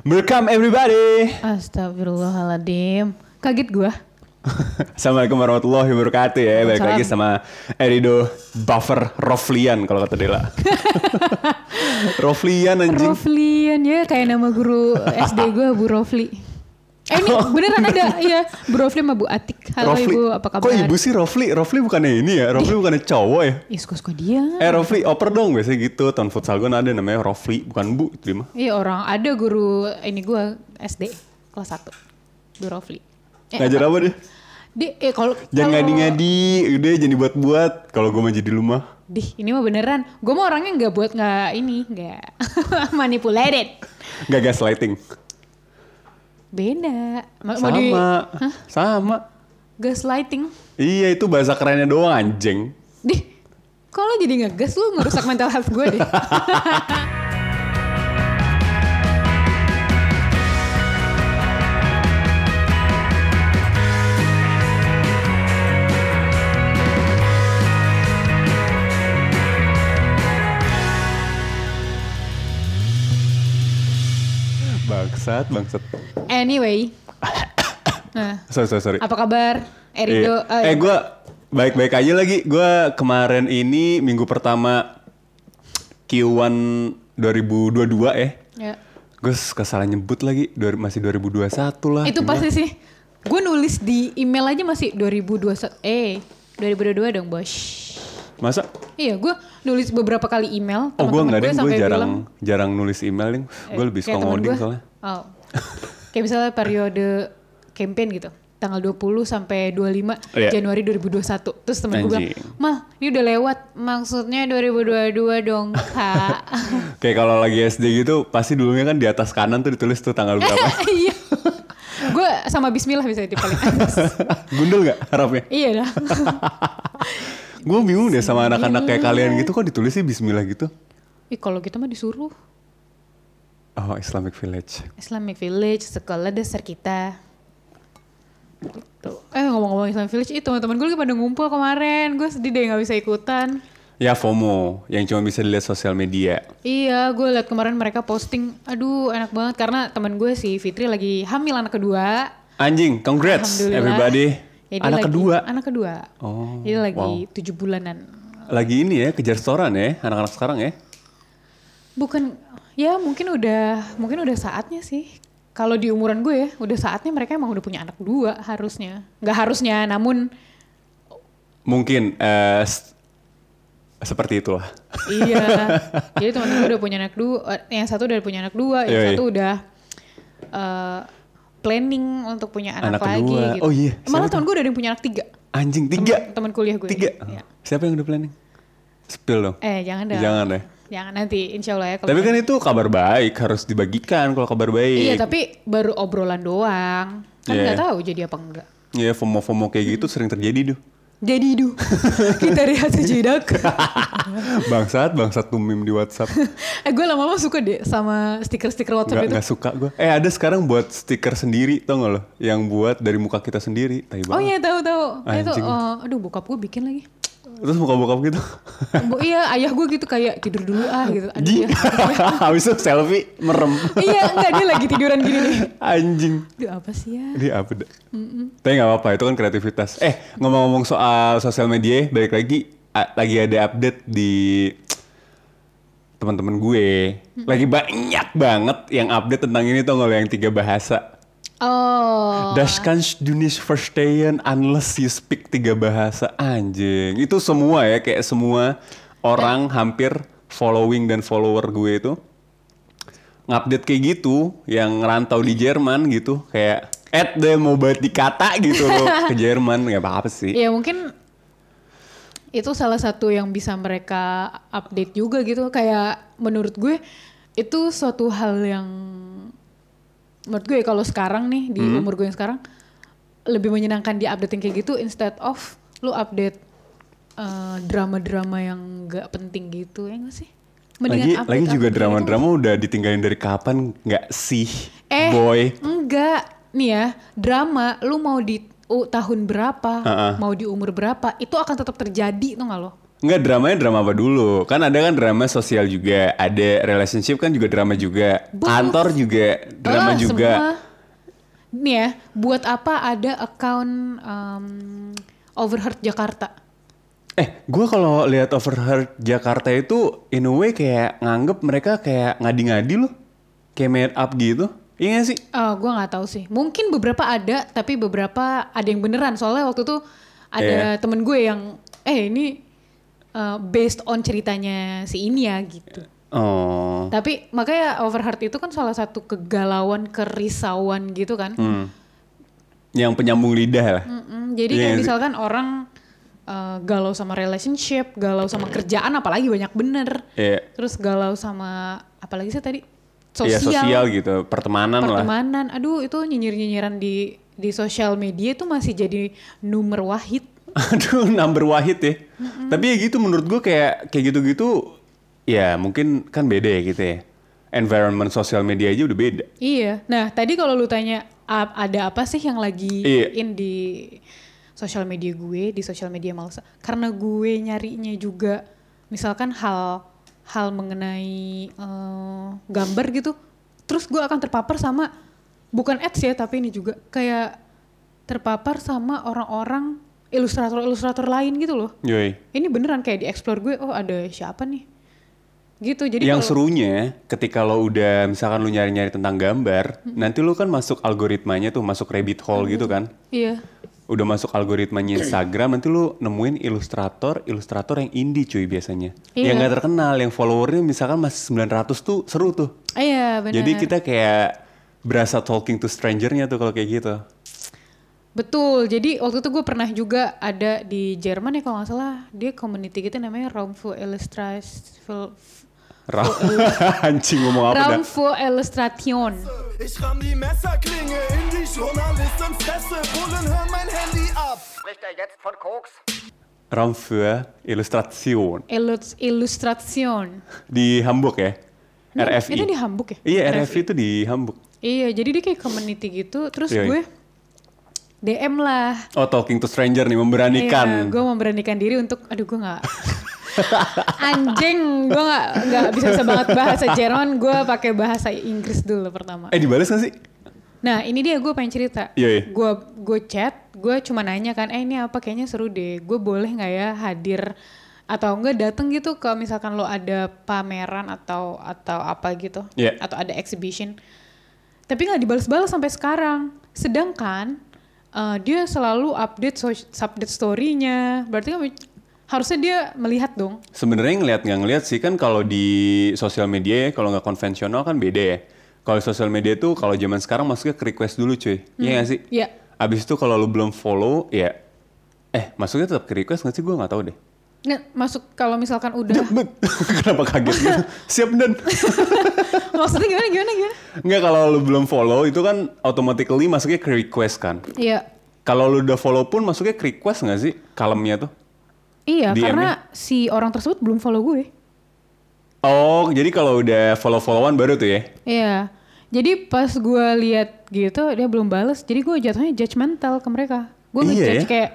Welcome everybody. Astagfirullahaladzim. Kaget gua. Assalamualaikum warahmatullahi wabarakatuh ya. Balik lagi sama Erido Buffer Roflian kalau kata Dela. Roflian anjing. Roflian ya kayak nama guru SD gua Bu Rofli. Eh ini beneran ada iya Bu Rofli sama Bu Atik. Halo Rofli. Ibu apa kabar? Kok ibu sih Rofli? Rofli bukannya ini ya? Rofli bukannya cowok ya? Ih suka-suka dia. Eh Rofli oper dong biasanya gitu. Tahun futsal gue ada namanya Rofli. Bukan Bu itu mah. Iya orang ada guru ini gua SD kelas 1. Bu Rofli. Eh, Ngajar apa dia? Di eh kalau Jangan ngadi-ngadi. Udah jangan dibuat-buat. Kalau gue mah jadi lumah. Dih, ini mah beneran. Gue mah orangnya nggak buat nggak ini, nggak manipulated. Gak gaslighting. Beda. Ma- mau Sama. di- Sama. gaslighting. Iya itu bahasa kerennya doang anjing. Dih, kalau jadi ngegas lu ngerusak mental health gue deh. Bangsat, bangsat. anyway. Nah, Sorry, sorry, sorry. apa kabar? Erido. Iya. Eh, gue baik-baik aja lagi. Gue kemarin ini minggu pertama Q1 2022 ya. Ya. Gue salah nyebut lagi, masih 2021 lah. Itu gimana? pasti sih. Gue nulis di email aja masih 2021. Eh, 2022 dong, bos. Masa? Iya, gue nulis beberapa kali email. Oh gue nggak deh, gue jarang bilang, jarang nulis email nih. eh, Gue lebih suka ngoding soalnya. Oh. kayak misalnya periode campaign gitu. Tanggal 20 sampai 25 Iya. Januari 2021. Terus temen gue bilang. Mah, ini udah lewat. Maksudnya 2022 dong, Kak. Kayak kalau lagi SD gitu, pasti dulunya kan di atas kanan tuh ditulis tuh tanggal berapa. Iya. gue sama Bismillah bisa di paling atas. Gundul nggak harapnya? iya dah. Gue bingung deh sama anak-anak kayak kalian gitu kok ditulis sih Bismillah gitu. Ih, kalau kita mah disuruh Oh Islamic Village. Islamic Village, sekolah dasar kita. Gitu. Eh ngomong-ngomong Islamic Village, itu teman-teman gue lagi pada ngumpul kemarin. Gue sedih deh nggak bisa ikutan. Ya FOMO yang cuma bisa dilihat sosial media. Iya, gue liat kemarin mereka posting, aduh enak banget karena teman gue si Fitri lagi hamil anak kedua. Anjing, congrats everybody. Ya, Anak lagi- kedua. Anak kedua. Oh, Jadi lagi wow. tujuh bulanan. Lagi ini ya kejar setoran ya anak-anak sekarang ya. Bukan, ya mungkin udah, mungkin udah saatnya sih. Kalau di umuran gue ya, udah saatnya mereka emang udah punya anak dua harusnya. Nggak harusnya, namun Mungkin eh, s- seperti itulah. iya. Jadi teman gue udah punya anak dua, eh, yang satu udah punya anak dua, yang Yoi. satu udah eh, planning untuk punya anak, Anak lagi kedua. gitu. Oh iya, Malah siapa teman gue udah ada yang punya anak tiga. Anjing tiga. Teman- Teman kuliah gue. Tiga. Iya. Siapa yang udah planning? Spill dong. Eh jangan dong. Jangan ya. Jangan nanti insya Allah ya. kalau- Tapi kan itu kabar baik harus dibagikan kalau kabar baik. Iya tapi baru obrolan doang. Kan Iya. nggak tahu jadi apa enggak. Iya FOMO-FOMO kayak gitu sering terjadi tuh. Jadi du, kita lihat sejenak. bangsat, bangsat tuh meme di WhatsApp. eh gue lama-lama suka deh sama stiker-stiker WhatsApp itu. nggak suka gue. Eh ada sekarang buat stiker sendiri tau gak lo? Yang buat dari muka kita sendiri. Oh iya tahu tahu. Itu oh, aduh bokap gue bikin lagi. Terus muka-muka gitu. Bu, iya ayah gue gitu kayak tidur dulu ah gitu. Ya. Habis itu selfie merem. iya enggak dia lagi tiduran gini nih. Anjing. Aduh apa sih ya? Ini apa dah? Tapi gak apa-apa, itu kan kreativitas. Eh, ngomong-ngomong soal sosial media, balik lagi, lagi ada update di teman-teman gue. Lagi banyak banget yang update tentang ini tuh yang tiga bahasa. Oh. Das kannst du nicht verstehen unless you speak tiga bahasa. Anjing. Itu semua ya, kayak semua orang hampir following dan follower gue itu ngupdate kayak gitu yang ngerantau di Jerman gitu kayak Ed deh mau banget dikata gitu loh ke Jerman nggak apa-apa sih Ya mungkin itu salah satu yang bisa mereka update juga gitu. Kayak menurut gue itu suatu hal yang menurut gue kalau sekarang nih di umur gue yang sekarang lebih menyenangkan di update yang kayak gitu instead of lu update eh, drama-drama yang gak penting gitu ya gak sih? lagi update lagi juga update gitu. drama-drama udah ditinggalin dari kapan nggak sih Eh, boy enggak. Nih ya, drama lu mau di uh, tahun berapa, Ha-ha. mau di umur berapa, itu akan tetap terjadi tuh nggak lo? Enggak dramanya drama apa dulu? Kan ada kan drama sosial juga, ada relationship kan juga drama juga, kantor juga drama Ah, juga. semua. Nih ya, buat apa ada account um, Overheard Jakarta? Eh, gue kalau lihat Overheard Jakarta itu in a way kayak nganggep mereka kayak ngadi-ngadi loh, kayak made up gitu. Iya gak sih? Oh, gue nggak tahu sih. Mungkin beberapa ada, tapi beberapa ada yang beneran. Soalnya waktu itu ada Iya. temen gue yang, eh ini uh, based on ceritanya si ini ya gitu. Oh, Tapi makanya Overheard itu kan salah satu kegalauan, kerisauan gitu kan. hmm. yang penyambung lidah lah. Mm-mm, jadi Iya kayak sih. misalkan orang uh, galau sama relationship, galau sama kerjaan, apalagi banyak bener. Iya. Terus galau sama apalagi sih tadi Iya sosial, sosial gitu, pertemanan, lah. pertemanan. Aduh itu nyinyir-nyinyiran di di sosial media itu masih jadi nomor wahid. Aduh, number wahid ya. Tapi ya gitu menurut gue kayak kayak gitu-gitu ya mungkin kan beda ya gitu ya. Environment sosial media aja udah beda. Iya. Nah tadi kalau lu tanya "A- ada apa sih yang lagi Iya. in di sosial media gue, di sosial media Malsa? Karena gue nyarinya juga, misalkan hal hal mengenai eh, gambar gitu, terus gue akan terpapar sama bukan ads ya, tapi ini juga kayak terpapar sama orang-orang ilustrator-ilustrator lain gitu loh. Yoi. Ini beneran kayak di explore gue, oh ada siapa nih? Gitu. Jadi yang kalau- serunya ketika lo udah misalkan lo nyari-nyari tentang gambar, nanti lo kan masuk algoritmanya tuh, masuk rabbit hole gitu kan. Iya. Udah masuk algoritmanya Instagram, nanti lo nemuin ilustrator, ilustrator yang indie cuy biasanya. Iya. Yang gak terkenal, yang followernya misalkan masih 900 tuh seru tuh. Iya benar. Jadi kita kayak berasa talking to strangernya tuh kalau kayak gitu. Betul, jadi waktu itu gue pernah juga ada di Jerman ya kalau nggak salah dia community gitu namanya Raumfu Illustration Ra- Anjing ngomong apa dah? Raumfu Illustration. Ich ramm die Messerklinge in die Journalistenfresse. Bullen, hör mein Handy ab. Spricht er jetzt von Koks? Raum für Illustration. Illus- Illustration. Di Hamburg ya? Nah, RFI. Itu di Hamburg ya? Iya, RFI itu di Hamburg. Iya, jadi dia kayak community gitu. Terus Yoi. gue DM lah. Oh, talking to stranger nih, memberanikan. Iya, gue memberanikan diri untuk, aduh gue nggak. Anjing, gue nggak nggak bisa bisa banget bahasa Jerman. Gue pakai bahasa Inggris dulu pertama. Eh, dibales gak sih? Nah ini dia gue pengen cerita. Iya, iya. Gue gue chat, gue cuma nanya kan, eh ini apa kayaknya seru deh. Gue boleh nggak ya hadir atau enggak datang gitu ke misalkan lo ada pameran atau atau apa gitu, Iya. atau ada exhibition. Tapi nggak dibalas-balas sampai sekarang. Sedangkan eh, dia selalu update so- update story-nya. Berarti kan harusnya dia melihat dong. Sebenarnya ngeliat nggak ngeliat sih kan kalau di sosial media ya, kalau nggak konvensional kan beda ya. Kalau di sosial media tuh kalau zaman sekarang masuknya ke request dulu cuy. Iya nggak sih? Iya. Abis itu kalau lu belum follow, ya eh masuknya tetap ke request nggak sih? Gue nggak tahu deh. Nah, masuk kalau misalkan udah Kenapa kaget gitu? Siap dan. maksudnya gimana gimana gimana? Nggak kalau lu belum follow itu kan automatically masuknya ke request kan. Iya. Kalau lu udah follow pun masuknya ke request nggak sih? Kalemnya tuh. Iya, DM-nya? karena si orang tersebut belum follow gue. Oh, jadi kalau udah follow-followan baru tuh ya? Iya. Jadi pas gue lihat gitu dia belum bales, jadi gue jatuhnya judgmental ke mereka. Gue Iya ngejudge ya? kayak,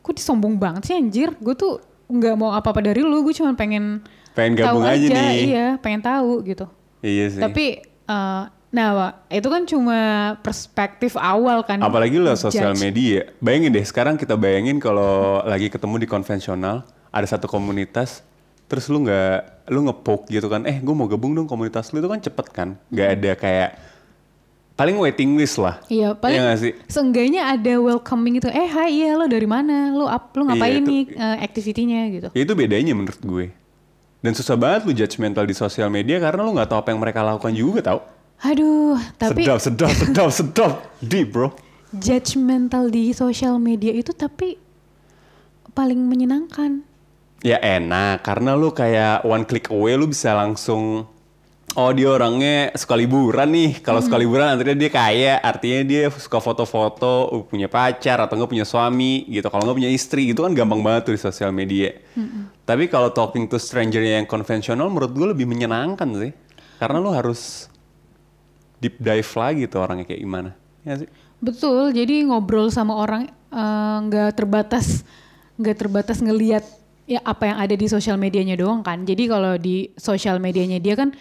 kok disombong banget sih anjir. Gue tuh nggak mau apa-apa dari lu, gue cuma pengen Pengen tahu gabung aja nih. Iya, pengen tahu gitu. Iya sih. Tapi eh, nah, itu kan cuma perspektif awal kan. Apalagi lo sosial media. Bayangin deh, sekarang kita bayangin kalau lagi ketemu di konvensional, ada satu komunitas, terus lu nggak, lu ngepoke gitu kan, eh gue mau gabung dong komunitas lu itu kan cepet kan, nggak Hmm. ada kayak paling waiting list lah. Iya, paling Iya nggak sih? seenggaknya ada welcoming gitu. Eh, hai, iya lo dari mana? Lo up, lo ngapain Iya, itu- nih eh, activity-nya gitu. Ya itu bedanya menurut gue. Dan susah banget lu judgmental di sosial media karena lu nggak tahu apa yang mereka lakukan juga tau. Aduh, tapi sedap, sedap, sedap, sedap. Deep bro. judgmental di sosial media itu tapi paling menyenangkan. Ya enak, karena lu kayak one click away lu bisa langsung Oh dia orangnya suka liburan nih. Kalau suka liburan artinya dia kaya, artinya dia suka foto-foto, uh, punya pacar atau enggak punya suami gitu. Kalau nggak punya istri gitu kan gampang banget tuh di sosial media. Tapi kalau talking to stranger yang konvensional menurut gue lebih menyenangkan sih. Karena lu harus deep dive lagi tuh orangnya kayak gimana. Ya sih? Betul, jadi ngobrol sama orang eh, nggak terbatas nggak terbatas ngelihat ya apa yang ada di sosial medianya doang kan. Jadi kalau di sosial medianya dia kan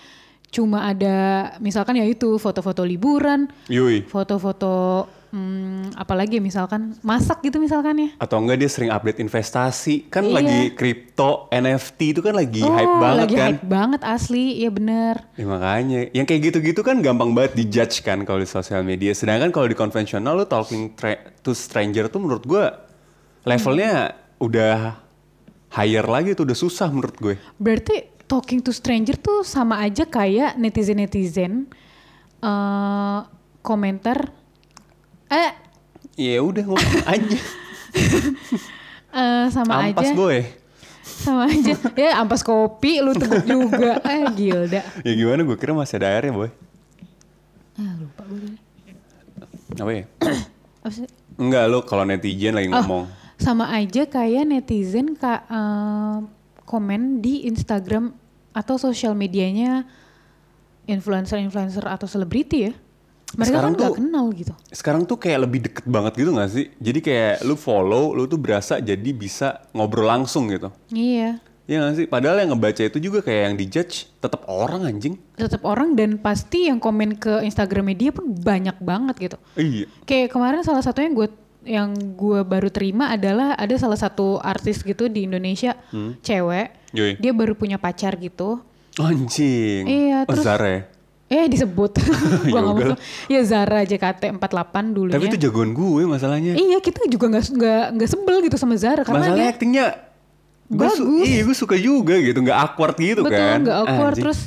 cuma ada misalkan ya itu foto-foto liburan, Yui. foto-foto hmm, apalagi misalkan masak gitu misalkan ya. Atau enggak dia sering update investasi. Kan Iya. lagi kripto, NFT itu kan lagi oh, hype banget lagi kan. hype banget asli, iya bener. Ya, makanya, yang kayak gitu-gitu kan gampang banget dijudge kan kalau di sosial media. Sedangkan kalau di konvensional lu talking tra- to stranger tuh menurut gua levelnya udah higher lagi tuh udah susah menurut gue. Berarti talking to stranger tuh sama aja kayak netizen-netizen eh komentar eh Ya udah ngomong aja. eh, sama Ampas aja boy. sama aja ya ampas kopi lu teguk juga eh Gilda Ya gimana gue kira masih ada airnya boy. ah lupa gue. Apa ya? Enggak lu kalau netizen lagi Oh, ngomong. sama aja kayak netizen ka, eh, komen di Instagram atau sosial medianya influencer-influencer atau selebriti ya. Mereka Sekarang kan tuh- kenal gitu. Sekarang tuh kayak lebih deket banget gitu gak sih? Jadi kayak lu follow, lu tuh berasa jadi bisa ngobrol langsung gitu. Iya. Iya gak sih? Padahal yang ngebaca itu juga kayak yang dijudge tetap orang anjing. Tetap orang dan pasti yang komen ke Instagram dia pun banyak banget gitu. Iya. Kayak kemarin salah satunya gue yang gue baru terima adalah ada salah satu artis gitu di Indonesia cewek. Yoi. Dia baru punya pacar gitu. Anjing. Iya, oh, terus- Zara ya? Eh disebut. gue nggak mau. Ya Zara JKT 48 dulunya. Tapi itu jagoan gue masalahnya. Iya kita juga nggak nggak nggak sebel gitu sama Zara karena Masalahnya dia gua su- Bagus. iya gue suka juga gitu, nggak awkward gitu betul kan. nggak awkward Anjing. terus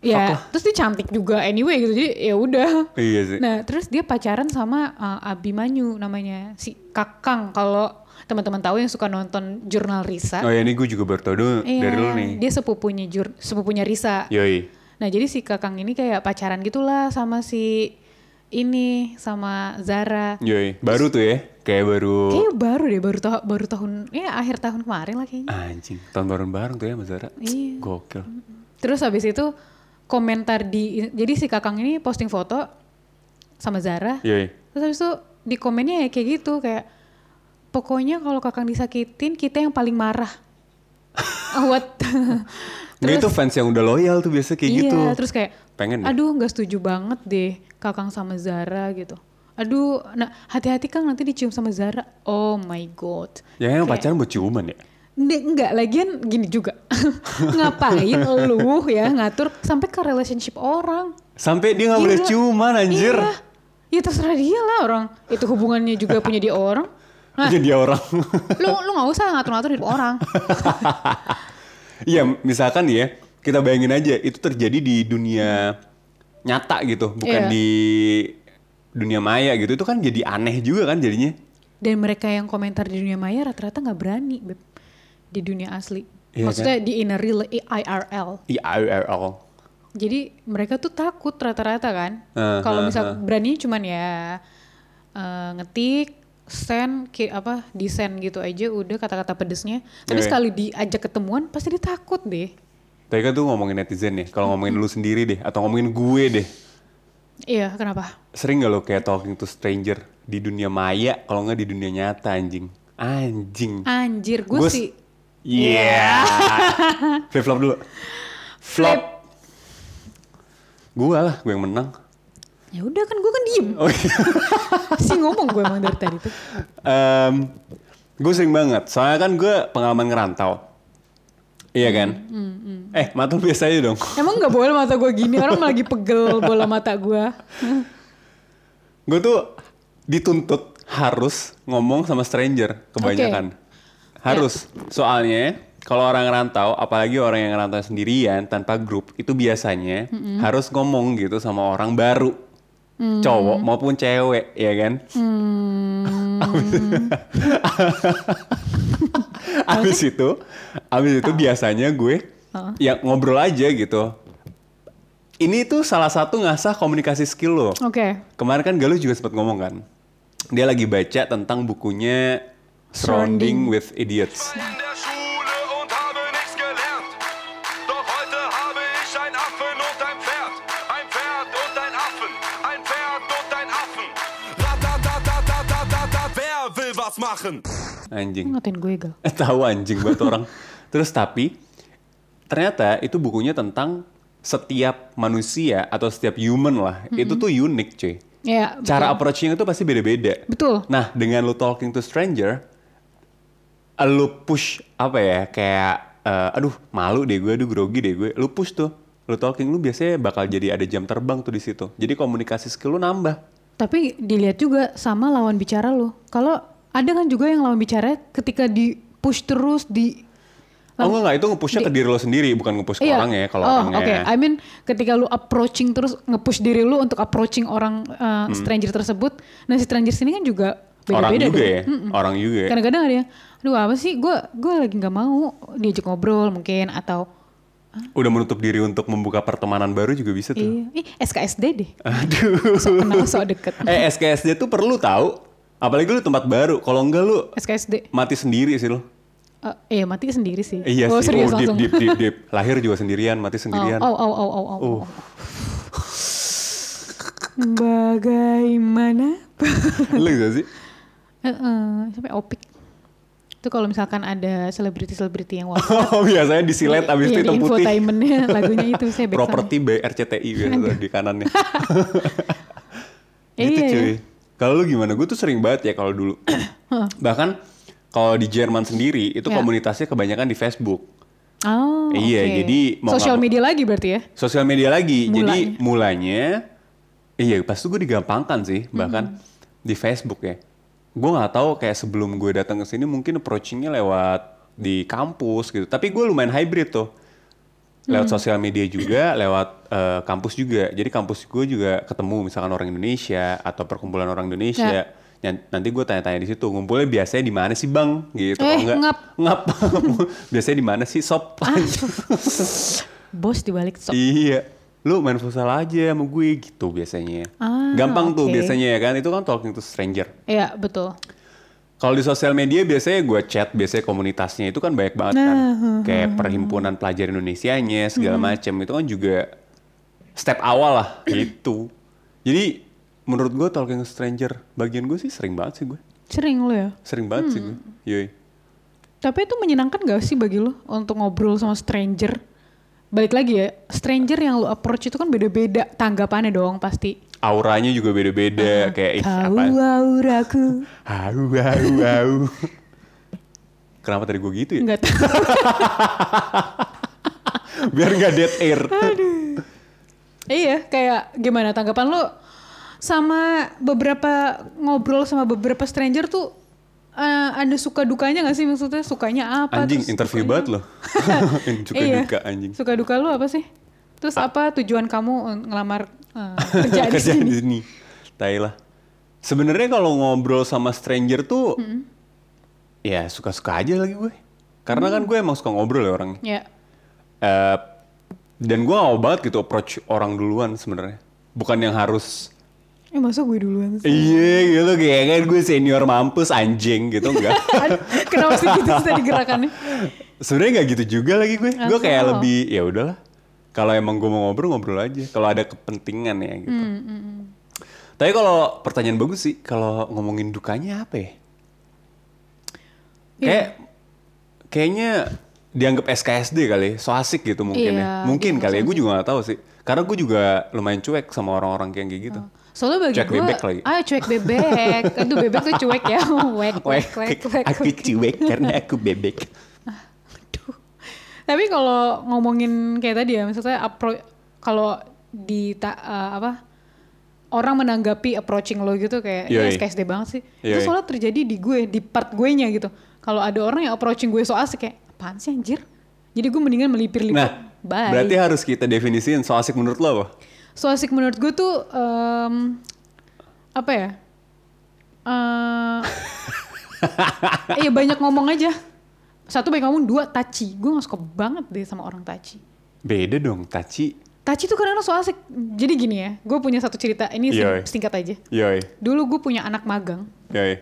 ya lah. terus dia cantik juga anyway gitu jadi ya udah. Iya sih. Nah terus dia pacaran sama uh, Abimanyu namanya si Kakang kalau teman-teman tahu yang suka nonton jurnal Risa. Oh ya ini gue juga baru tau dulu Iya, dari lu nih. Dia sepupunya jur, sepupunya Risa. Yoi. Nah jadi si Kakang ini kayak pacaran gitulah sama si ini sama Zara. Yoi. Baru tuh ya. Kayak baru. Kayaknya baru deh, baru tah- baru tahun, ya akhir tahun kemarin lah kayaknya. Anjing. Tahun baru bareng tuh ya sama Zara. Iya. Gokil. Terus habis itu komentar di, jadi si Kakang ini posting foto sama Zara. Yoi. Terus habis itu di komennya ya kayak gitu, kayak pokoknya kalau Kakang disakitin kita yang paling marah. What? Nggak itu fans yang udah loyal tuh biasa kayak iya, gitu. terus kayak, Pengen deh. aduh nggak setuju banget deh Kakang sama Zara gitu. Aduh, nah hati-hati Kang nanti dicium sama Zara. Oh my god. Ya yang Kayak- pacaran buat ciuman ya. Nggak, enggak, lagian gini juga. Ngapain lu ya ngatur sampai ke relationship orang? Sampai dia nggak boleh Gila. ciuman anjir. Iya. Ya terserah dia lah orang. Itu hubungannya juga punya dia orang. Nah, Jadi dia orang. lu lu nggak usah ngatur-ngatur hidup orang. Iya, misalkan ya, kita bayangin aja itu terjadi di dunia nyata gitu, bukan Iya. di dunia maya gitu. Itu kan jadi aneh juga kan jadinya. Dan mereka yang komentar di dunia maya rata-rata nggak berani Beb. Di dunia asli. Iya Maksudnya di in a real IRL. IRL. Jadi mereka tuh takut rata-rata kan. Uh, Kalau uh, misal uh. berani cuman ya eh, ngetik, send, ki- apa, send gitu aja udah kata-kata pedesnya. Tapi Iya. sekali diajak ketemuan pasti dia takut deh. Tadi kan tuh ngomongin netizen nih, kalau ngomongin lu sendiri deh, atau ngomongin gue deh. Iya, kenapa? Sering gak lo kayak talking to stranger di dunia maya, kalau nggak di dunia nyata anjing. Anjing. Anjir, gue sih Iya. Flip flop dulu. Flop. Gue lah, gue yang menang. ya udah kan gue kan diem. Oh iya. sih ngomong gue emang dari tadi tuh. Em, gue sering banget, soalnya kan gue pengalaman ngerantau. Iya kan? Eh, mata lu biasa aja dong. Emang nggak boleh mata gue gini, orang lagi pegel bola mata gue. gue tuh dituntut harus ngomong sama stranger kebanyakan. Harus. Soalnya kalau orang ngerantau, apalagi orang yang ngerantau sendirian tanpa grup, itu biasanya harus ngomong gitu sama orang baru. Cowok maupun cewek, ya kan? abis itu, abis itu biasanya gue ya ngobrol aja gitu. Ini tuh salah satu ngasah komunikasi skill lo. Oke. Kemarin kan Galuh juga sempat ngomong kan. Dia lagi baca tentang bukunya Surrounding with Idiots. Anjing. Ngatin gue gak. Tahu anjing buat orang. Terus tapi ternyata itu bukunya tentang setiap manusia atau setiap human lah. Mm -hmm. Itu tuh unik, cuy. Ya, Cara approaching itu pasti beda-beda. Betul. Nah, dengan lu talking to stranger, lu push apa ya kayak eh, aduh malu deh gue, aduh grogi deh gue. Lu push tuh, lu talking lu biasanya bakal jadi ada jam terbang tuh di situ. Jadi komunikasi skill lu nambah. Tapi dilihat juga sama lawan bicara lo. Kalau ada kan juga yang lawan bicara ketika di push terus di Oh enggak, enggak, itu nge-pushnya ke diri lo sendiri, bukan nge-push ke orangnya kalau oh, orangnya. Oke, I mean ketika lu approaching terus nge-push diri lu untuk approaching orang uh, stranger tersebut, nah si stranger sini kan juga Hmm. orang beda-beda juga dong. ya, orang juga ya. Kadang-kadang ada yang, aduh apa sih, gue gue lagi nggak mau diajak ngobrol mungkin atau Udah menutup diri untuk membuka pertemanan baru juga bisa tuh. iya, ih SKSD deh, Aduh. sok kenal sok deket. eh SKSD tuh perlu tahu. Apalagi lu tempat baru. Kalau enggak lu SKSD, mati sendiri sih lu. Eh, iya mati sendiri sih. Iya oh, sih. serius oh, deep, langsung. deep, deep, deep. Lahir juga sendirian, mati Oh, sendirian. oh, oh, oh, oh, oh, Uh. oh. Bagaimana? Lu gitu sih? Heeh, sampai opik. Itu kalau misalkan ada selebriti-selebriti yang wafat. Oh, biasanya disilet abis iya, itu di hitam putih. infotainmentnya lagunya itu saya back Properti by RCTI biasa tuh di kanannya. Iya, gitu iya. cuy. Kalau lu gimana? Gue tuh sering banget ya kalau dulu. Bahkan kalau di Jerman sendiri itu Ya. komunitasnya kebanyakan di Facebook. Oh, Iya, oke. jadi Sosial media lagi berarti ya? Sosial media lagi. Jadi Mulanya. mulanya iya pas itu gue digampangkan sih bahkan di Facebook ya. Gue nggak tahu kayak sebelum gue datang ke sini mungkin approachingnya lewat di kampus gitu. Tapi gue lumayan hybrid tuh. Lewat sosial media juga, lewat eh, kampus juga. Jadi kampus gue juga ketemu misalkan orang Indonesia atau perkumpulan orang Indonesia. Yan- Nanti gue tanya-tanya di situ. Ngumpulnya biasanya di mana sih bang? Gitu. Eh, enggak, ngap. ngap. biasanya di mana sih sob? Bos dibalik sok. Iya. Lu main futsal aja sama gue gitu biasanya. Ah, Gampang tuh oke. biasanya ya kan. Itu kan talking to stranger. Iya, betul. Kalau di sosial media biasanya gue chat, biasanya komunitasnya itu kan banyak banget kan. Nah, Kayak perhimpunan pelajar Indonesianya segala macem Itu kan juga step awal lah gitu. Jadi menurut gue talking to stranger bagian gue sih sering banget sih gue. Sering lo ya? Sering banget sih gue. Yoi. Tapi itu menyenangkan gak sih bagi lo untuk ngobrol sama stranger? Balik lagi ya, stranger yang lo approach itu kan beda-beda tanggapannya dong pasti. Auranya juga beda-beda kayak ih Tahu apa? auraku. Hau hau hau. Kenapa tadi gue gitu ya? Enggak tahu. Biar nggak dead air. iya, kayak gimana tanggapan lo sama beberapa ngobrol sama beberapa stranger tuh eh, ada suka dukanya gak sih maksudnya sukanya apa? Anjing, terus interview sukanya- banget loh. Suka iya. duka anjing. Suka duka lu apa sih? Terus apa tujuan kamu ngelamar eh, kerja di Kerja sini? di sini. Tai lah. Sebenarnya kalau ngobrol sama stranger tuh, ya suka-suka aja lagi gue. Karena kan gue emang suka ngobrol ya orangnya. Ya. Eh, dan gue mau banget gitu approach orang duluan sebenarnya. Bukan yang harus Eh masa gue duluan sih? iya gitu kayak kan gue senior mampus anjing gitu enggak. Kenapa sih gitu sih tadi gerakannya? Sebenarnya nggak gitu juga lagi gue. Gue kayak lebih ya udahlah. Kalau emang gue mau ngobrol ngobrol aja. Kalau ada kepentingan ya gitu. Hmm, Tapi kalau pertanyaan bagus sih, kalau ngomongin dukanya apa ya? Iya. Kayak kayaknya dianggap SKSD kali, so asik gitu mungkin ya. Iya, Mungkin gitu kali ya, gue juga gak tahu sih. Karena gue juga lumayan cuek sama orang-orang kayak gitu. Soalnya bagi Cuek gue, bebek lagi. ah cuek bebek. Aduh bebek tuh cuek ya. Wek, wek, wek, wek. aku cuek karena aku bebek. Aduh. Tapi kalau ngomongin kayak tadi ya, maksudnya kalau di ta, eh, apa orang menanggapi approaching lo gitu kayak ya Yoi. SKSD banget sih. Itu Yoi. soalnya terjadi di gue, di part gue nya gitu. Kalau ada orang yang approaching gue so asik kayak apaan sih anjir? Jadi gue mendingan melipir-lipir. Nah, Bye. berarti harus kita definisiin so asik menurut lo apa? So asik menurut gue tuh em, apa ya? Eh, iya banyak ngomong aja. Satu banyak ngomong, dua taci. Gue gak suka banget deh sama orang taci. Beda dong, Taci. Taci tuh kadang-kadang so asik. Jadi gini ya, gue punya satu cerita. Ini Yoi. singkat aja. Yoi, Dulu gue punya anak magang. yoi.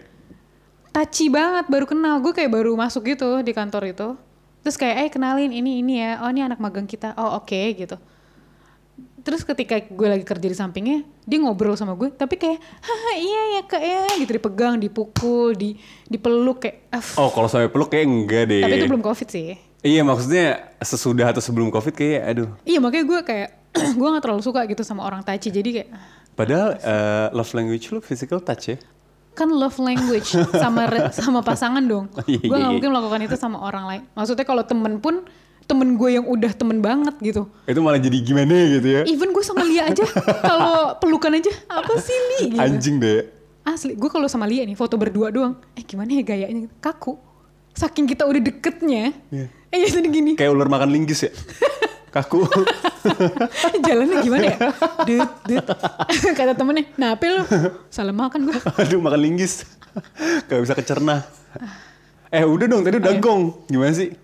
Taci banget, baru kenal. Gue kayak baru masuk gitu di kantor itu. Terus kayak, eh kenalin ini, ini ya. Oh ini anak magang kita. Oh oke gitu. Terus ketika gue lagi kerja di sampingnya, dia ngobrol sama gue. Tapi kayak, haha iya ya kak ya. Gitu dipegang, dipukul, di, dipeluk kayak, "Af." Oh, kalau sampai peluk kayak enggak deh. Tapi itu belum covid sih. Iya maksudnya sesudah atau sebelum covid kayak aduh. Iya makanya gue kayak gue nggak terlalu suka gitu sama orang touchy jadi kayak Padahal eh, love language lu physical touch ya. kan love language sama sama pasangan dong. Iya, gue iya, nggak iya. mungkin melakukan itu sama orang lain. Maksudnya kalau temen pun temen gue yang udah temen banget gitu. Itu malah jadi gimana gitu ya. Even gue sama Lia aja kalau pelukan aja apa sih Li? Gitu. Anjing deh. Asli, gue kalau sama Lia nih foto berdua doang. Eh gimana ya gayanya? Kaku. Saking kita udah deketnya. Iya. Eh jadi gini. Kayak ular makan linggis ya. Kaku. Jalannya gimana ya? Dut, dut. Kata temennya, apa lu? Salah makan gue. Aduh makan linggis. Gak bisa kecerna. Eh udah dong tadi udah gong. Gimana sih?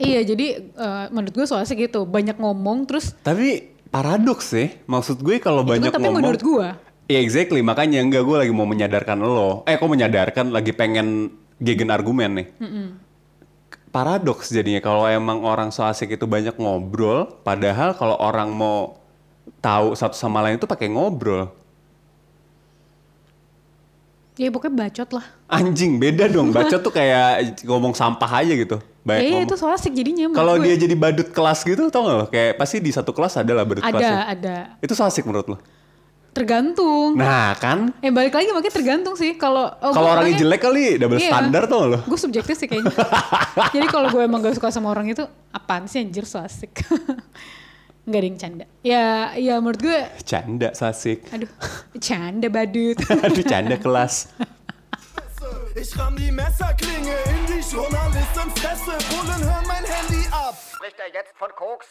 Iya, jadi eh, menurut gue soalnya gitu. Banyak ngomong terus Tapi paradoks sih. Maksud gue kalau itu banyak kan tapi ngomong. menurut gue. Iya exactly. Makanya enggak gue lagi mau menyadarkan lo. Eh kok menyadarkan lagi pengen gegen argumen nih. Paradoks jadinya kalau emang orang so asik itu banyak ngobrol. Padahal kalau orang mau tahu satu sama lain itu pakai ngobrol. Ya pokoknya bacot lah. Anjing beda dong. Baca tuh kayak ngomong sampah aja gitu. Baik Iya ngomong. itu soal asik jadinya. Kalau dia jadi badut kelas gitu tau gak lo? Kayak pasti di satu kelas ada lah badut kelas. ada, ada. Itu so asik menurut lo? Tergantung. Nah kan. Eh balik lagi makanya tergantung sih. Kalau oh, Kalau orangnya jelek kali double Iya. standar tau gak lo? Gue subjektif sih kayaknya. Jadi kalau gue emang gak suka sama orang itu, apaan sih anjir so asik. Gak ada yang canda. Ya, ya menurut gue, Canda so asik. aduh, canda badut. Aduh canda kelas. Ich ramm die Messerklinge in die Journalistenfresse. Bullen, hör mein Handy ab. Spricht er jetzt von Koks?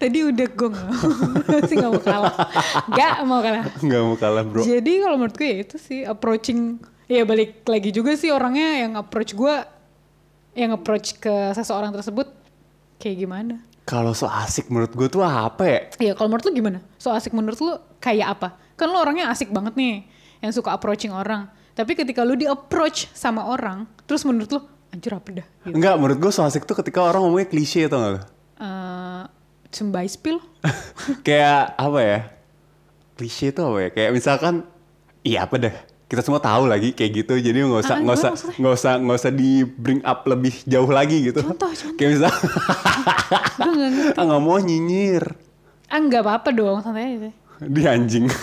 Tadi udah gue sih gak mau kalah. Gak mau kalah. Gak mau kalah bro. Jadi kalau menurut gue ya itu sih approaching, ya balik lagi juga sih orangnya yang approach gue, yang approach ke seseorang tersebut kayak gimana. Kalau so asik menurut gue tuh apa ya? Iya, kalau menurut lu gimana? So asik menurut lu kayak apa? Kan lu orangnya asik banget nih, yang suka approaching orang. Tapi ketika lu di approach sama orang, terus menurut lu, anjir apa dah? Gitu. Enggak, menurut gue so asik tuh ketika orang ngomongnya klise tau gak lo? Eh, Cembai spill? Kayak apa ya? Klise tuh apa ya? Kayak misalkan, iya apa dah? Kita semua tahu lagi kayak gitu, jadi nggak usah Ah, nggak usah nggak usah nggak usah di bring up lebih jauh lagi gitu. Contoh, contoh. Kayak misal, ah nggak mau nyinyir, Ah nggak apa-apa dong, santai aja. di anjing.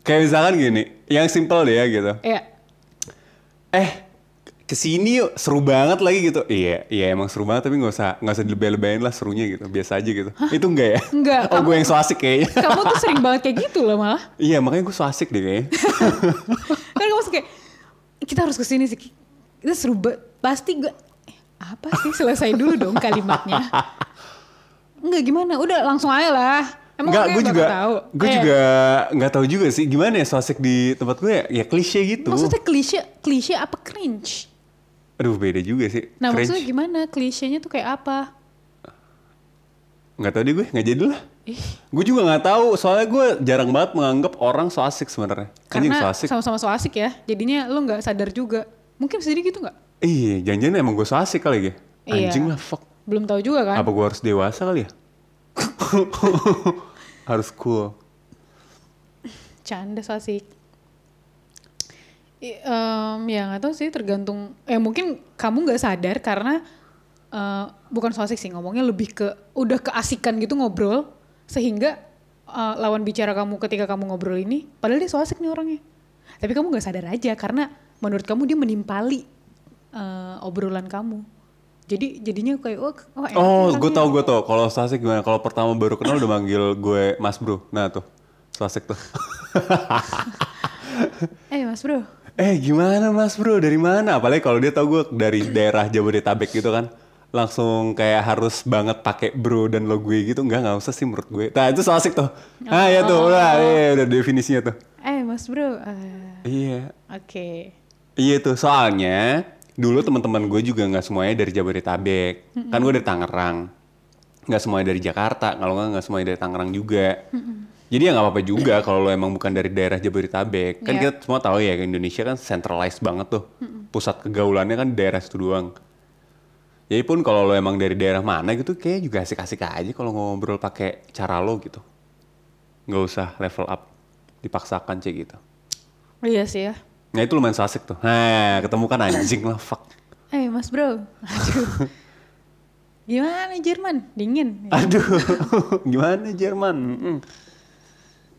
Kayak misalkan gini, yang simple deh ya gitu. Iya, eh ke sini yuk seru banget lagi gitu iya iya emang seru banget tapi nggak usah nggak usah dilebay-lebayin lah serunya gitu biasa aja gitu itu enggak ya Enggak, oh kamu- gue yang so asik kayaknya kamu tuh sering banget kayak gitu loh malah. iya makanya gue so asik deh kayaknya kan kamu suka kayak, kita harus ke sini sih. Itu seru banget. Pasti gue, eh, apa sih selesai dulu dong kalimatnya. Enggak gimana, udah langsung aja lah. Emang Enggak, gue juga gue Eh, juga nggak tahu juga sih gimana ya so asik di tempat gue ya, ya klise gitu Maksudnya klise, klise apa cringe? Aduh beda juga sih Nah Cringe. maksudnya gimana? Klisenya tuh kayak apa? nggak tahu deh gue nggak jadi lah Ih, gue juga nggak tahu soalnya gue jarang banget menganggap orang so asik sebenarnya anjing karena so asik sama-sama so asik ya. Jadinya lo nggak sadar juga. Mungkin jadi gitu nggak? iya jangan-jangan emang gue so asik kali ya Iya. anjing lah fuck Belum tahu juga kan? Apa gue harus dewasa kali ya? harus cool. Canda so asik. I- em, ya nggak tahu sih tergantung. Eh mungkin kamu nggak sadar karena eh, bukan so asik sih ngomongnya lebih ke udah keasikan gitu ngobrol sehingga eh, lawan bicara kamu ketika kamu ngobrol ini padahal dia so asik nih orangnya. Tapi kamu nggak sadar aja karena menurut kamu dia menimpali eh, obrolan kamu. Jadi jadinya kayak oh, oh, enak Oh, gue tau gue tau. Kalau so asik gimana? Kalau pertama baru kenal udah manggil gue Mas Bro. Nah tuh, so asik tuh. Eh mas bro, eh gimana Mas Bro? Dari mana? Apalagi kalau dia tau gue dari daerah Jabodetabek gitu kan. Langsung kayak harus banget pakai bro dan lo gue gitu. Enggak, nggak usah sih menurut gue. Nah itu so asik tuh. Ah ya tuh, udah, iya, udah definisinya tuh. eh mas bro, eh, Iya, oke. Iya tuh soalnya dulu teman-teman gue juga nggak semuanya dari Jabodetabek, kan gue dari Tangerang, nggak semuanya dari Jakarta, kalau nggak nggak semuanya dari Tangerang juga. Jadi ya nggak apa-apa juga kalau lo emang bukan dari daerah Jabodetabek. Kan Iya. kita semua tahu ya Indonesia kan centralized banget tuh, pusat kegaulannya kan daerah situ doang. Jadi pun kalau lo emang dari daerah mana gitu, kayak juga asik-asik aja kalau ngobrol pakai cara lo gitu. Nggak usah level up, dipaksakan cek gitu. Iya sih ya. Nah itu lumayan asik tuh. Nah ketemu kan anjing lah, fuck. Eh mas bro, aduh. Gimana Jerman? Dingin. Aduh, gimana Jerman? Mm.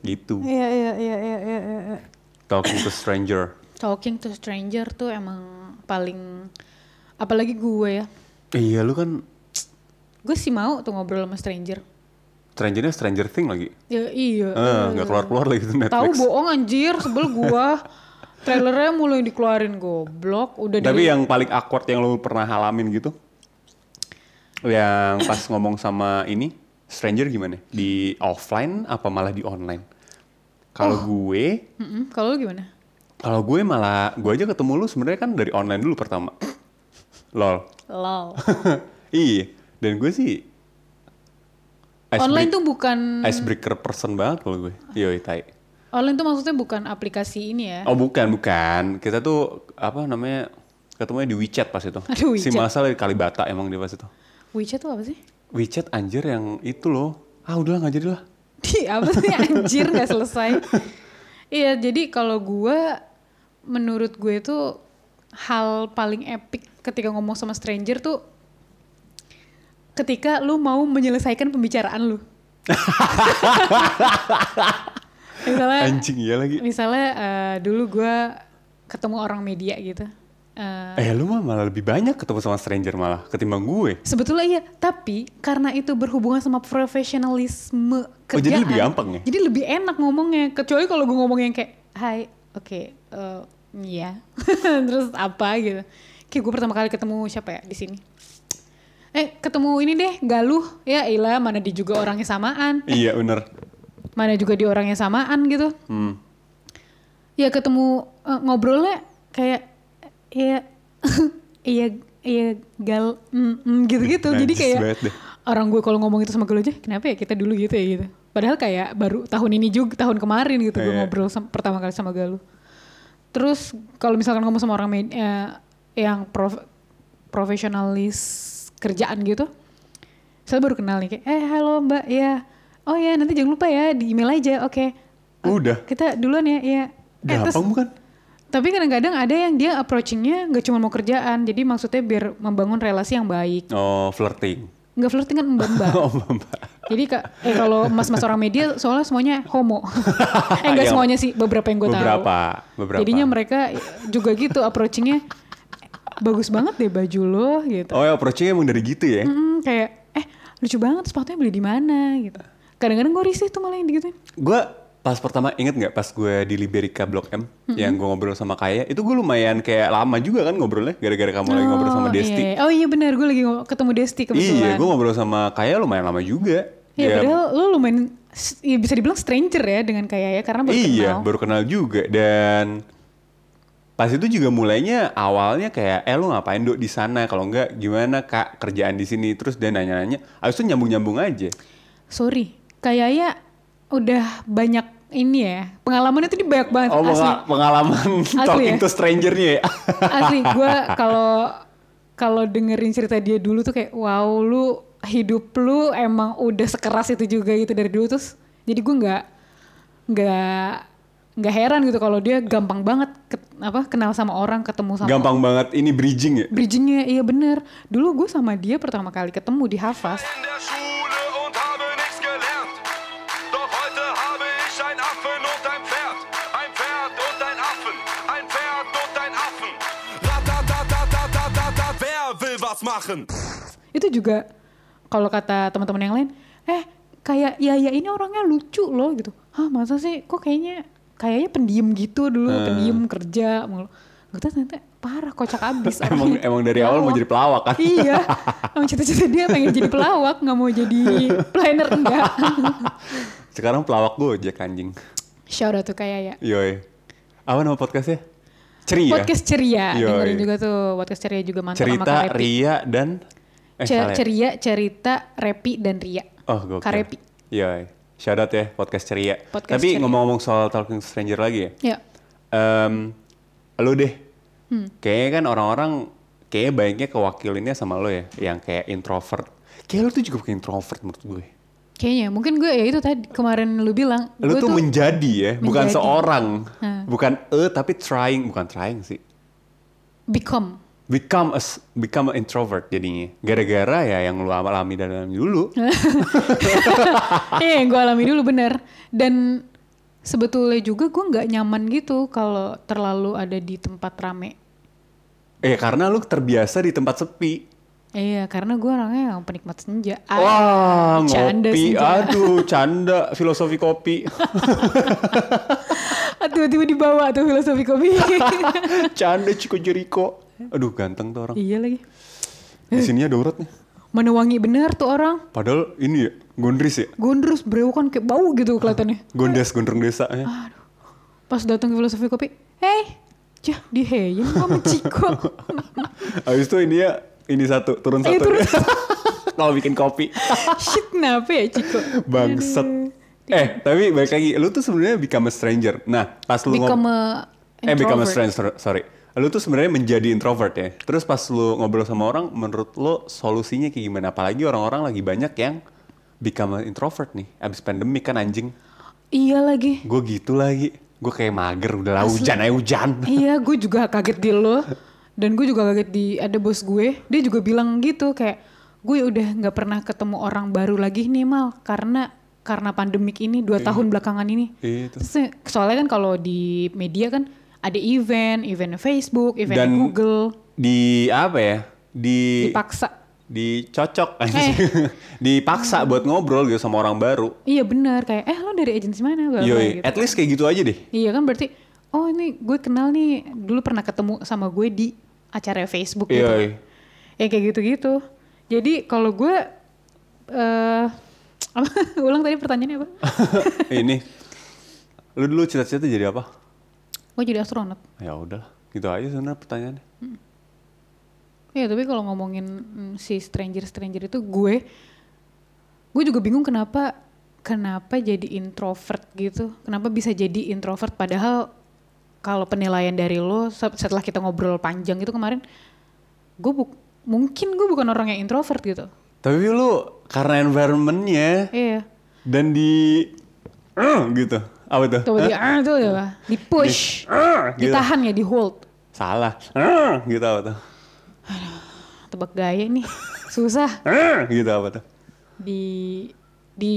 Gitu. Iya iya iya iya iya. iya. Talking to stranger. Talking to stranger tuh emang paling apalagi gue ya. Iya lu kan Gue sih mau tuh ngobrol sama stranger. strangernya Stranger Thing lagi. Ya iya. Ah, nggak keluar-keluar lagi tuh Netflix. Tahu bohong anjir, sebel gua. Trailernya mulai dikeluarin goblok, udah Tapi di yang paling awkward yang lu pernah halamin gitu? Yang pas ngomong sama ini, stranger gimana? Di offline apa malah di online? Kalau gue, Mm-mm, Kalau lu gimana? kalau gue malah gue aja ketemu lu sebenarnya kan dari online dulu pertama. Lol. Lol. iya, dan gue sih ice Online break- tuh bukan icebreaker person banget kalau gue. Yoi, tai. online tuh maksudnya bukan aplikasi ini ya. Oh bukan, bukan. Kita tuh apa namanya ketemunya di WeChat pas itu. Aduh, Si WeChat. Masal dari Kalibata emang dia pas itu. WeChat tuh apa sih? WeChat anjir yang itu loh. Ah udahlah nggak jadi lah. Di apa sih anjir nggak selesai. Iya, jadi kalau gua menurut gue tuh hal paling epic ketika ngomong sama stranger tuh ketika lu mau menyelesaikan pembicaraan lu. misalnya, Anjing iya lagi. misalnya eh, dulu gua ketemu orang media gitu. Eh, Eh lu mah malah lebih banyak ketemu sama stranger malah ketimbang gue. Sebetulnya iya, tapi karena itu berhubungan sama profesionalisme kerjaan. jadi lebih gampang ya? Jadi lebih enak ngomongnya. Kecuali kalau gue ngomong yang kayak, hai, oke, eh, iya. Terus apa gitu. Kayak gue pertama kali ketemu siapa ya di sini. Eh, ketemu ini deh, Galuh. Ya ilah, mana di juga orangnya samaan. Iya bener. Mana juga di orangnya samaan gitu. Hmm. Ya ketemu eh, ngobrolnya kayak ya iya iya gal mm, mm, gitu-gitu. Jadi kayak orang gue kalau ngomong itu sama gue aja, kenapa ya kita dulu gitu ya gitu. Padahal kayak baru tahun ini juga tahun kemarin gitu gue Iya. ngobrol pertama kali sama Galuh. Terus kalau misalkan ngomong sama orang med- eh, yang prof- profesionalis kerjaan gitu, saya baru kenal nih kayak, eh halo mbak, ya, oh ya nanti jangan lupa ya di email aja, oke. Udah. Kita duluan ya, ya. Eh, terus- bukan? Tapi kadang-kadang ada yang dia approachingnya nggak cuma mau kerjaan, jadi maksudnya biar membangun relasi yang baik. Oh flirting. Nggak flirting kan mbak-mbak. Oh mbak. Jadi kak, eh kalau mas-mas orang media soalnya semuanya homo. eh nggak Yang- semuanya sih, beberapa yang gue tahu. Beberapa. Beberapa. Jadinya mereka juga gitu approachingnya bagus banget deh baju lo gitu. Oh ya approachingnya emang dari gitu ya? Mm, kayak eh lucu banget sepatunya beli di mana gitu. Kadang-kadang gue risih tuh malah yang digituin. Gue pas pertama inget nggak pas gue di Liberica Blok M yang gue ngobrol sama Kaya itu gue lumayan kayak lama juga kan ngobrolnya gara-gara kamu lagi ngobrol sama Oh, Desti. iya. Oh iya benar, gue lagi ketemu Desti kebetulan. Iya, gue ngobrol sama Kaya lumayan lama juga. Ya, Ya, padahal lo lumayan ya bisa dibilang stranger ya dengan kayak ya karena baru iya, kenal. baru kenal juga dan pas itu juga mulainya awalnya kayak eh lu ngapain dok di sana kalau enggak gimana kak kerjaan di sini terus dia nanya-nanya habis itu nyambung-nyambung aja Sorry, kayak ya udah banyak ini ya pengalamannya tuh dia banyak banget oh asli. penga- pengalaman talking ya? to strangernya ya? Asli, gue kalau kalau dengerin cerita dia dulu tuh kayak wow lu hidup lu emang udah sekeras itu juga gitu dari dulu. Terus jadi gue nggak nggak nggak heran gitu kalau dia gampang banget ke- apa kenal sama orang ketemu sama gampang banget ini bridging ya? Bridgingnya iya bener. Dulu gue sama dia pertama kali ketemu di Hafaz itu juga kalau kata teman-teman yang lain eh kayak ya ya ini orangnya lucu loh gitu. Hah masa sih? Kok kayaknya kayaknya pendiam gitu dulu Hmm. pendiam kerja mulu. Gue tuh ternyata parah kocak abis emang emang dari awal mau Pelawak. jadi pelawak kan? Iya. Emang cita-cita dia pengen jadi pelawak nggak mau jadi planner enggak. Sekarang pelawak gue anjing. Shout out tuh kayak ya yoi. Apa nama podcastnya ceria podcast ceria Yoi. dengerin juga tuh podcast ceria juga mantap sama cerita Kak Repi. Ria dan eh, Ce- salah ya? ceria cerita Repi dan Ria Oh, gue Karepi Iya, shout out ya podcast ceria. Podcast Tapi ngomong-ngomong soal talking stranger lagi ya. ya Em, lu deh. Hmm. Kayaknya kan orang-orang kayaknya baiknya kewakilinnya sama lo ya, yang kayak introvert. Kayak lu tuh juga kayak introvert menurut gue. Kayaknya mungkin gue ya itu tadi kemarin lu bilang. Lu gue tuh, menjadi ya, bukan menjadi. seorang. Hah. Bukan e tapi trying, bukan trying sih. become. Become a, s- become a introvert jadinya. Gara-gara ya yang lu alami dalam dulu. Iya yang gue alami dulu bener. Dan sebetulnya juga gue nggak nyaman gitu kalau terlalu ada di tempat rame. eh karena lu terbiasa di tempat sepi. Iya karena gue orangnya yang penikmat senja. Ah, Wah, canda ngopi. senja. Aduh, canda filosofi kopi. Aduh tiba dibawa tuh filosofi kopi. canda Chico Jericho. Aduh, ganteng tuh orang. iya lagi. Di sini ada uratnya. Mana wangi bener tuh orang. Padahal ini ya, gondris ya. Gondrus berewokan kayak bau gitu kelihatannya. Gondes, gondrong desa ya. Pas datang ke filosofi kopi, hey, jah diheyin sama Ciko. Habis itu ini ya, ini satu, turun satu. turun Kalau bikin kopi. Shit kenapa ya Ciko? Bangset. Eh, tapi balik lagi, lu tuh sebenarnya become a stranger. Nah, pas lu Become a Eh, become a stranger, sorry. Lu tuh sebenarnya menjadi introvert ya. Terus pas lu ngobrol sama orang, menurut lu solusinya kayak gimana? Apalagi orang-orang lagi banyak yang become a introvert nih. Abis pandemi kan anjing. Iya lagi. Gue gitu lagi. Gue kayak mager, udah lah hujan aja hujan. iya, gue juga kaget di lo. Dan gue juga kaget di ada bos gue. Dia juga bilang gitu kayak gue udah nggak pernah ketemu orang baru lagi nih mal karena karena pandemik ini dua tahun belakangan ini. Iya, itu. Soalnya kan kalau di media kan ada event, event Facebook, event Dan Google, di apa ya? Di dipaksa. dicocok Eh. dipaksa buat ngobrol gitu sama orang baru. Iya benar kayak eh lo dari agensi mana? Yoi, gitu. at least kayak gitu aja deh. Iya kan berarti oh ini gue kenal nih dulu pernah ketemu sama gue di acara Facebook gitu. Yoi. Ya kayak gitu-gitu. Jadi kalau gue eh apa? ulang tadi pertanyaannya apa? ini lu dulu cita-cita jadi apa? gue jadi astronot. Ya udah, gitu aja sebenarnya pertanyaannya. Iya tapi kalau ngomongin mm, si stranger-stranger itu gue gue juga bingung kenapa kenapa jadi introvert gitu. Kenapa bisa jadi introvert padahal kalau penilaian dari lo se- setelah kita ngobrol panjang itu kemarin gue buk mungkin gue bukan orang yang introvert gitu. Tapi lu karena environmentnya Iya. dan di eh, gitu. Apa tuh? Coba di ah tuh ya, di push, Eh, gitu. ditahan ya, di hold. Salah. Eh, gitu apa tuh? Tebak gaya nih, susah. Eh, gitu apa tuh? Di di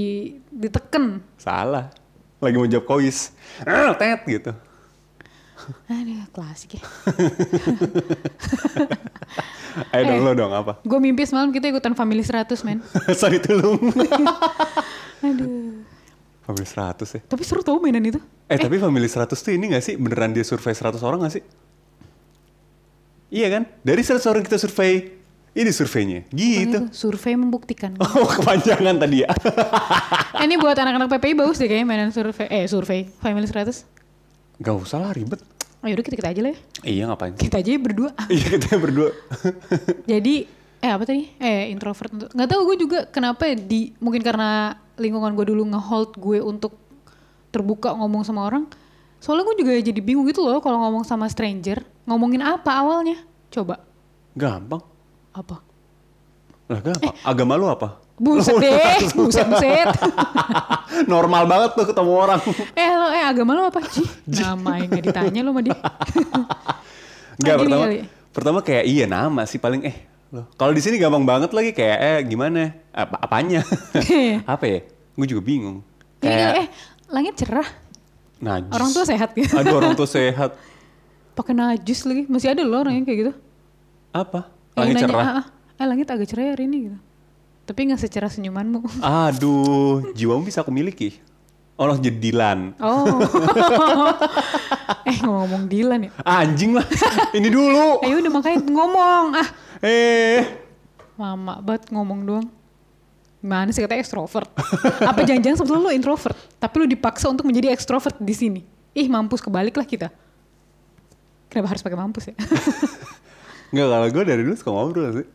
diteken. Salah. Lagi mau jawab kois. Eh, tet gitu. Aduh, klasik ya. Ayo dong Eh. lo dong apa? Gue mimpi semalam kita ikutan Family 100, men. Sorry tulung. Aduh. Family 100 ya. Tapi seru tau mainan itu. Eh, tapi Family 100 tuh ini gak sih? Beneran dia survei 100 orang gak sih? Iya kan? Dari 100 orang kita survei, ini surveinya. Gitu. Itu, survei membuktikan. Oh, kepanjangan tadi ya. Eh, ini buat anak-anak PPI bagus deh kayaknya mainan survei. Eh, survei Family 100. Gak usah lah ribet. Oh, yaudah kita, kita aja lah ya. Iya ngapain sih? Kita aja ya berdua. Iya kita berdua. Jadi eh apa tadi? Eh introvert untuk nggak tahu gue juga kenapa di mungkin karena lingkungan gue dulu ngehold gue untuk terbuka ngomong sama orang. Soalnya gue juga jadi bingung gitu loh kalau ngomong sama stranger. Ngomongin apa awalnya? Coba. Gampang. Apa? Lah gampang. Agama lu apa? Buset deh, buset buset. Normal banget tuh ketemu orang. eh lo eh agama lo apa? Ji, nama yang gak ditanya lo sama dia. Enggak pertama. kali. Pertama kayak iya nama sih paling eh. Kalau di sini gampang banget lagi kayak eh gimana? Apa apanya? apa ya? Gue juga bingung. Kayak eh langit cerah. najis. Orang tua sehat gitu. Aduh orang tua sehat. Pakai najis lagi. Masih ada loh orang yang kayak gitu. Apa? Yang Langit nanya, cerah. "Ah, ah, eh langit agak cerah ya hari ini gitu. Tapi nggak secerah senyumanmu. Aduh, jiwamu bisa aku miliki. Allah jadi Dilan. Oh. eh ngomong Dilan ya. Anjing lah. Ini dulu. Eh udah makanya ngomong. Ah, Eh. mama banget ngomong doang. Gimana sih katanya ekstrovert? Apa jangan-jangan sebetulnya lo introvert, tapi lo dipaksa untuk menjadi ekstrovert di sini? Ih mampus kebalik lah kita. Kenapa harus pakai mampus ya? Enggak, kalau gue dari dulu suka ngobrol sih.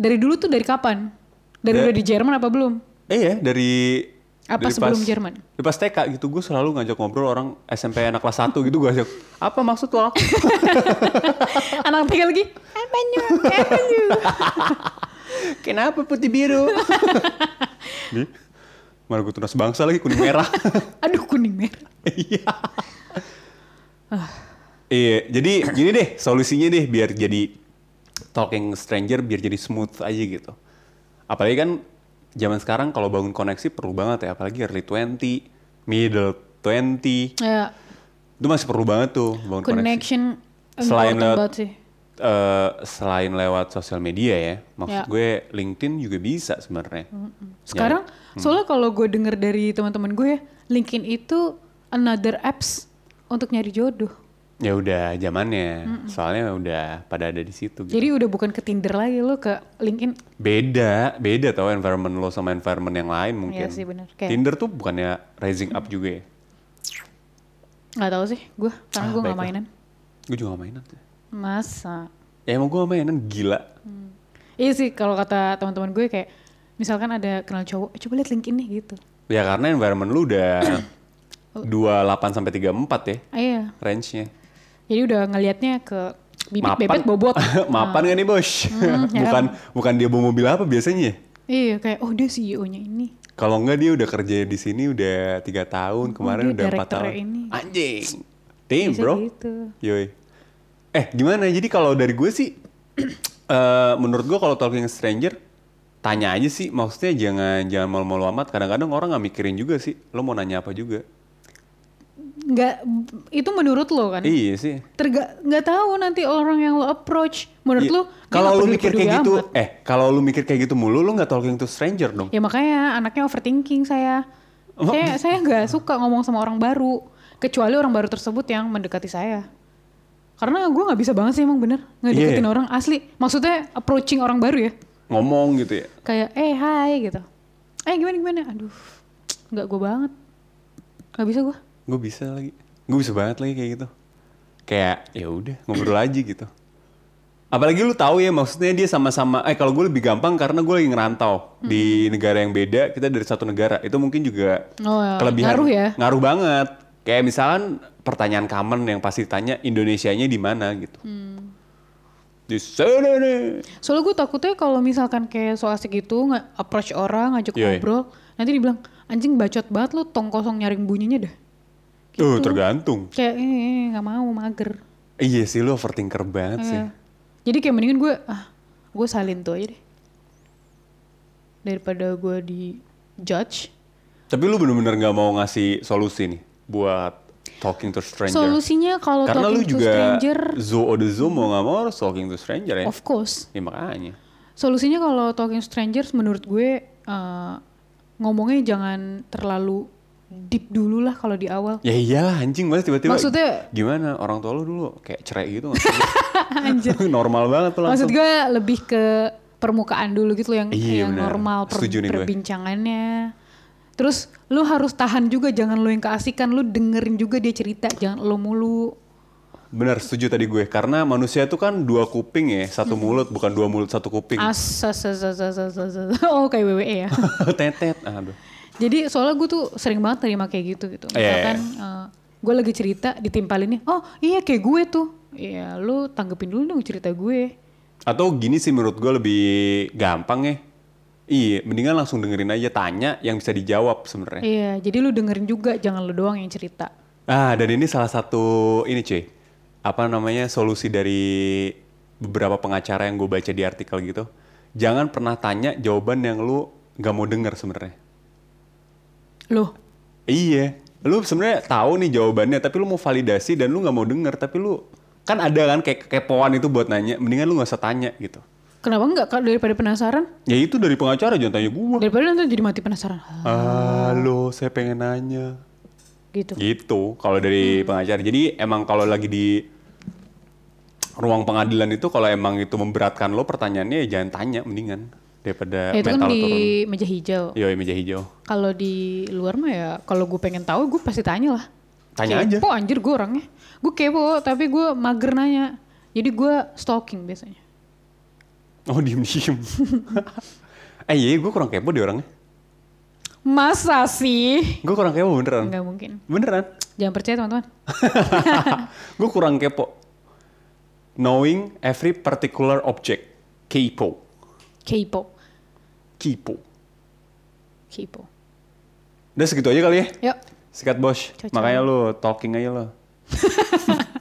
Dari dulu tuh dari kapan? Dari Da- udah di Jerman apa belum? Eh ya, dari Apa dari sebelum Jerman? Di pas TK gitu, gue selalu ngajak ngobrol orang SMP anak kelas 1 gitu gue ajak. Apa maksud lo? Anak tiga lagi. Apa nyu? Apa nyu? Kenapa putih biru? Nih, mana gue tunas bangsa lagi kuning merah. Aduh kuning merah. Iya. Iya, jadi gini deh solusinya deh biar jadi talking stranger biar jadi smooth aja gitu. Apalagi kan zaman sekarang kalau bangun koneksi perlu banget ya, apalagi early 20, middle 20. Ya, Itu masih perlu banget tuh bangun koneksi. connection Selain important lewat sih. eh, selain lewat sosial media ya, maksud Ya. gue LinkedIn juga bisa sebenarnya. Sekarang Hmm. soalnya kalau gue denger dari teman-teman gue, ya, LinkedIn itu another apps untuk nyari jodoh. Ya udah zamannya, soalnya udah pada ada di situ. Gitu. Jadi udah bukan ke Tinder lagi lo ke LinkedIn. Beda, beda tau environment lo sama environment yang lain mungkin. Iya sih, bener. Kayak- Tinder tuh bukannya rising up juga ya? nggak tahu sih, gue karena Ah, gue nggak mainan. Gue juga gak mainan. sih. Masa? Ya emang gue mainan, gila. Iya sih kalau kata teman-teman gue kayak misalkan ada kenal cowok, "Eh, coba lihat LinkedIn nih gitu. Ya karena environment lu udah 28 sampai 34 ya iya. range-nya. Jadi udah ngelihatnya ke bibit Mapan. bebet bobot. Mapan gak nih bos? ya bukan bukan dia bawa mobil apa biasanya? ya? Iya kayak oh dia CEO-nya ini. Kalau enggak dia udah kerja di sini udah tiga tahun, kemarin dia udah empat tahun. ini. Anjing. Bisa bro. gitu. Yoi. Eh gimana? Jadi kalau dari gue sih, eh menurut gue kalau talking stranger, tanya aja sih. Maksudnya jangan jangan malu-malu amat. Kadang-kadang orang nggak mikirin juga sih. Lo mau nanya apa juga? Nggak itu menurut lo kan? Iya sih. Terga nggak tahu nanti orang yang lo approach menurut Iya. lo Kalau peduli- mikir kayak gitu, amat. eh kalau lu mikir kayak gitu mulu, lu nggak talking to stranger dong. Ya makanya anaknya overthinking saya. Oh. Saya saya nggak suka ngomong sama orang baru, kecuali orang baru tersebut yang mendekati saya. Karena gue nggak bisa banget sih emang bener nggak Iya. deketin orang asli. Maksudnya approaching orang baru ya, Ngomong gitu ya. kayak eh hai gitu. Eh gimana gimana? Aduh, nggak gue banget. Nggak bisa gue. Gue bisa lagi. Gue bisa banget lagi kayak gitu. Kayak ya udah ngobrol aja gitu. Apalagi lu tahu ya maksudnya dia sama-sama eh kalau gue lebih gampang karena gue lagi ngerantau di negara yang beda, kita dari satu negara. Itu mungkin juga Oh, ya. kelebihan Ngaruh ya? Ngaruh banget. Kayak misalkan pertanyaan common yang pasti tanya Indonesianya di mana gitu. Hmm. Di sana nih. Soalnya gue takutnya kalau misalkan kayak so asik gitu nggak approach orang ngajak Yoi. ngobrol, nanti dibilang anjing bacot banget lu tong kosong nyaring bunyinya dah. Tuh, Gitu. tergantung. Kayak eh nggak mau mager. Iya sih lu overthinker banget sih. Iya. Jadi kayak mendingan gue ah gue salin tuh aja deh daripada gue di judge. Tapi lu bener-bener nggak mau ngasih solusi nih buat talking to stranger. Solusinya kalau Karena lu talking to juga stranger, zoo of the zoo mau nggak mau harus talking to stranger ya. of course. Ya makanya. Solusinya kalau talking to strangers menurut gue eh, ngomongnya jangan terlalu deep dulu lah kalau di awal. Ya iyalah anjing mas tiba-tiba. Maksudnya- gimana orang tua lu dulu kayak cerai gitu? Anjir. Normal banget tuh langsung. Maksud gue lebih ke permukaan dulu gitu loh yang, Iya, yang benar. normal per- Setuju nih gue. perbincangannya. Terus lu harus tahan juga jangan lu yang keasikan, lu dengerin juga dia cerita, jangan lu mulu. Bener setuju tadi gue karena manusia tuh kan dua kuping ya satu Hmm. mulut bukan dua mulut satu kuping. Asas, asas, asas, asas, asas. Oh kayak WWE ya. Tetet. Aduh. Jadi soalnya gue tuh sering banget terima kayak gitu gitu. Iya, Misalkan eh, gue lagi cerita ditimpalinnya, oh iya kayak gue tuh. Iya lu tanggepin dulu dong cerita gue. Atau gini sih menurut gue lebih gampang ya. Iya, mendingan langsung dengerin aja tanya yang bisa dijawab sebenarnya. Iya, jadi lu dengerin juga, jangan lu doang yang cerita. Ah, dan ini salah satu ini cuy. Apa namanya solusi dari beberapa pengacara yang gue baca di artikel gitu. Jangan pernah tanya jawaban yang lu nggak mau denger sebenarnya. Loh, Iya, lu sebenarnya tahu nih jawabannya, tapi lu mau validasi dan lu nggak mau denger, tapi lu kan ada kan kayak kepoan itu buat nanya, mendingan lu nggak usah tanya gitu. kenapa enggak Kak, daripada penasaran? Ya itu dari pengacara jangan tanya gua. Daripada nanti jadi mati penasaran. Halo, saya pengen nanya. Gitu. Gitu, kalau dari pengacara. Jadi emang kalau lagi di ruang pengadilan itu kalau emang itu memberatkan lo pertanyaannya ya jangan tanya mendingan daripada Ya, itu kan di turun. meja hijau. Yoi, meja hijau. Kalau di luar mah ya, kalau gue pengen tahu gue pasti tanya lah. Tanya aja. kepo anjir gue orangnya. Gue kepo tapi gue mager nanya. Jadi gue stalking biasanya. Oh, diem-diem. eh iya, gue kurang kepo di orangnya. Masa sih? Gue kurang kepo beneran. Enggak mungkin. Beneran. Jangan percaya teman-teman. gue kurang kepo. Knowing every particular object. Kepo. Kepo. Kipo. Kepo. Udah segitu aja kali ya. Yuk. Sikat bos. Cocok. Makanya lu talking aja lo.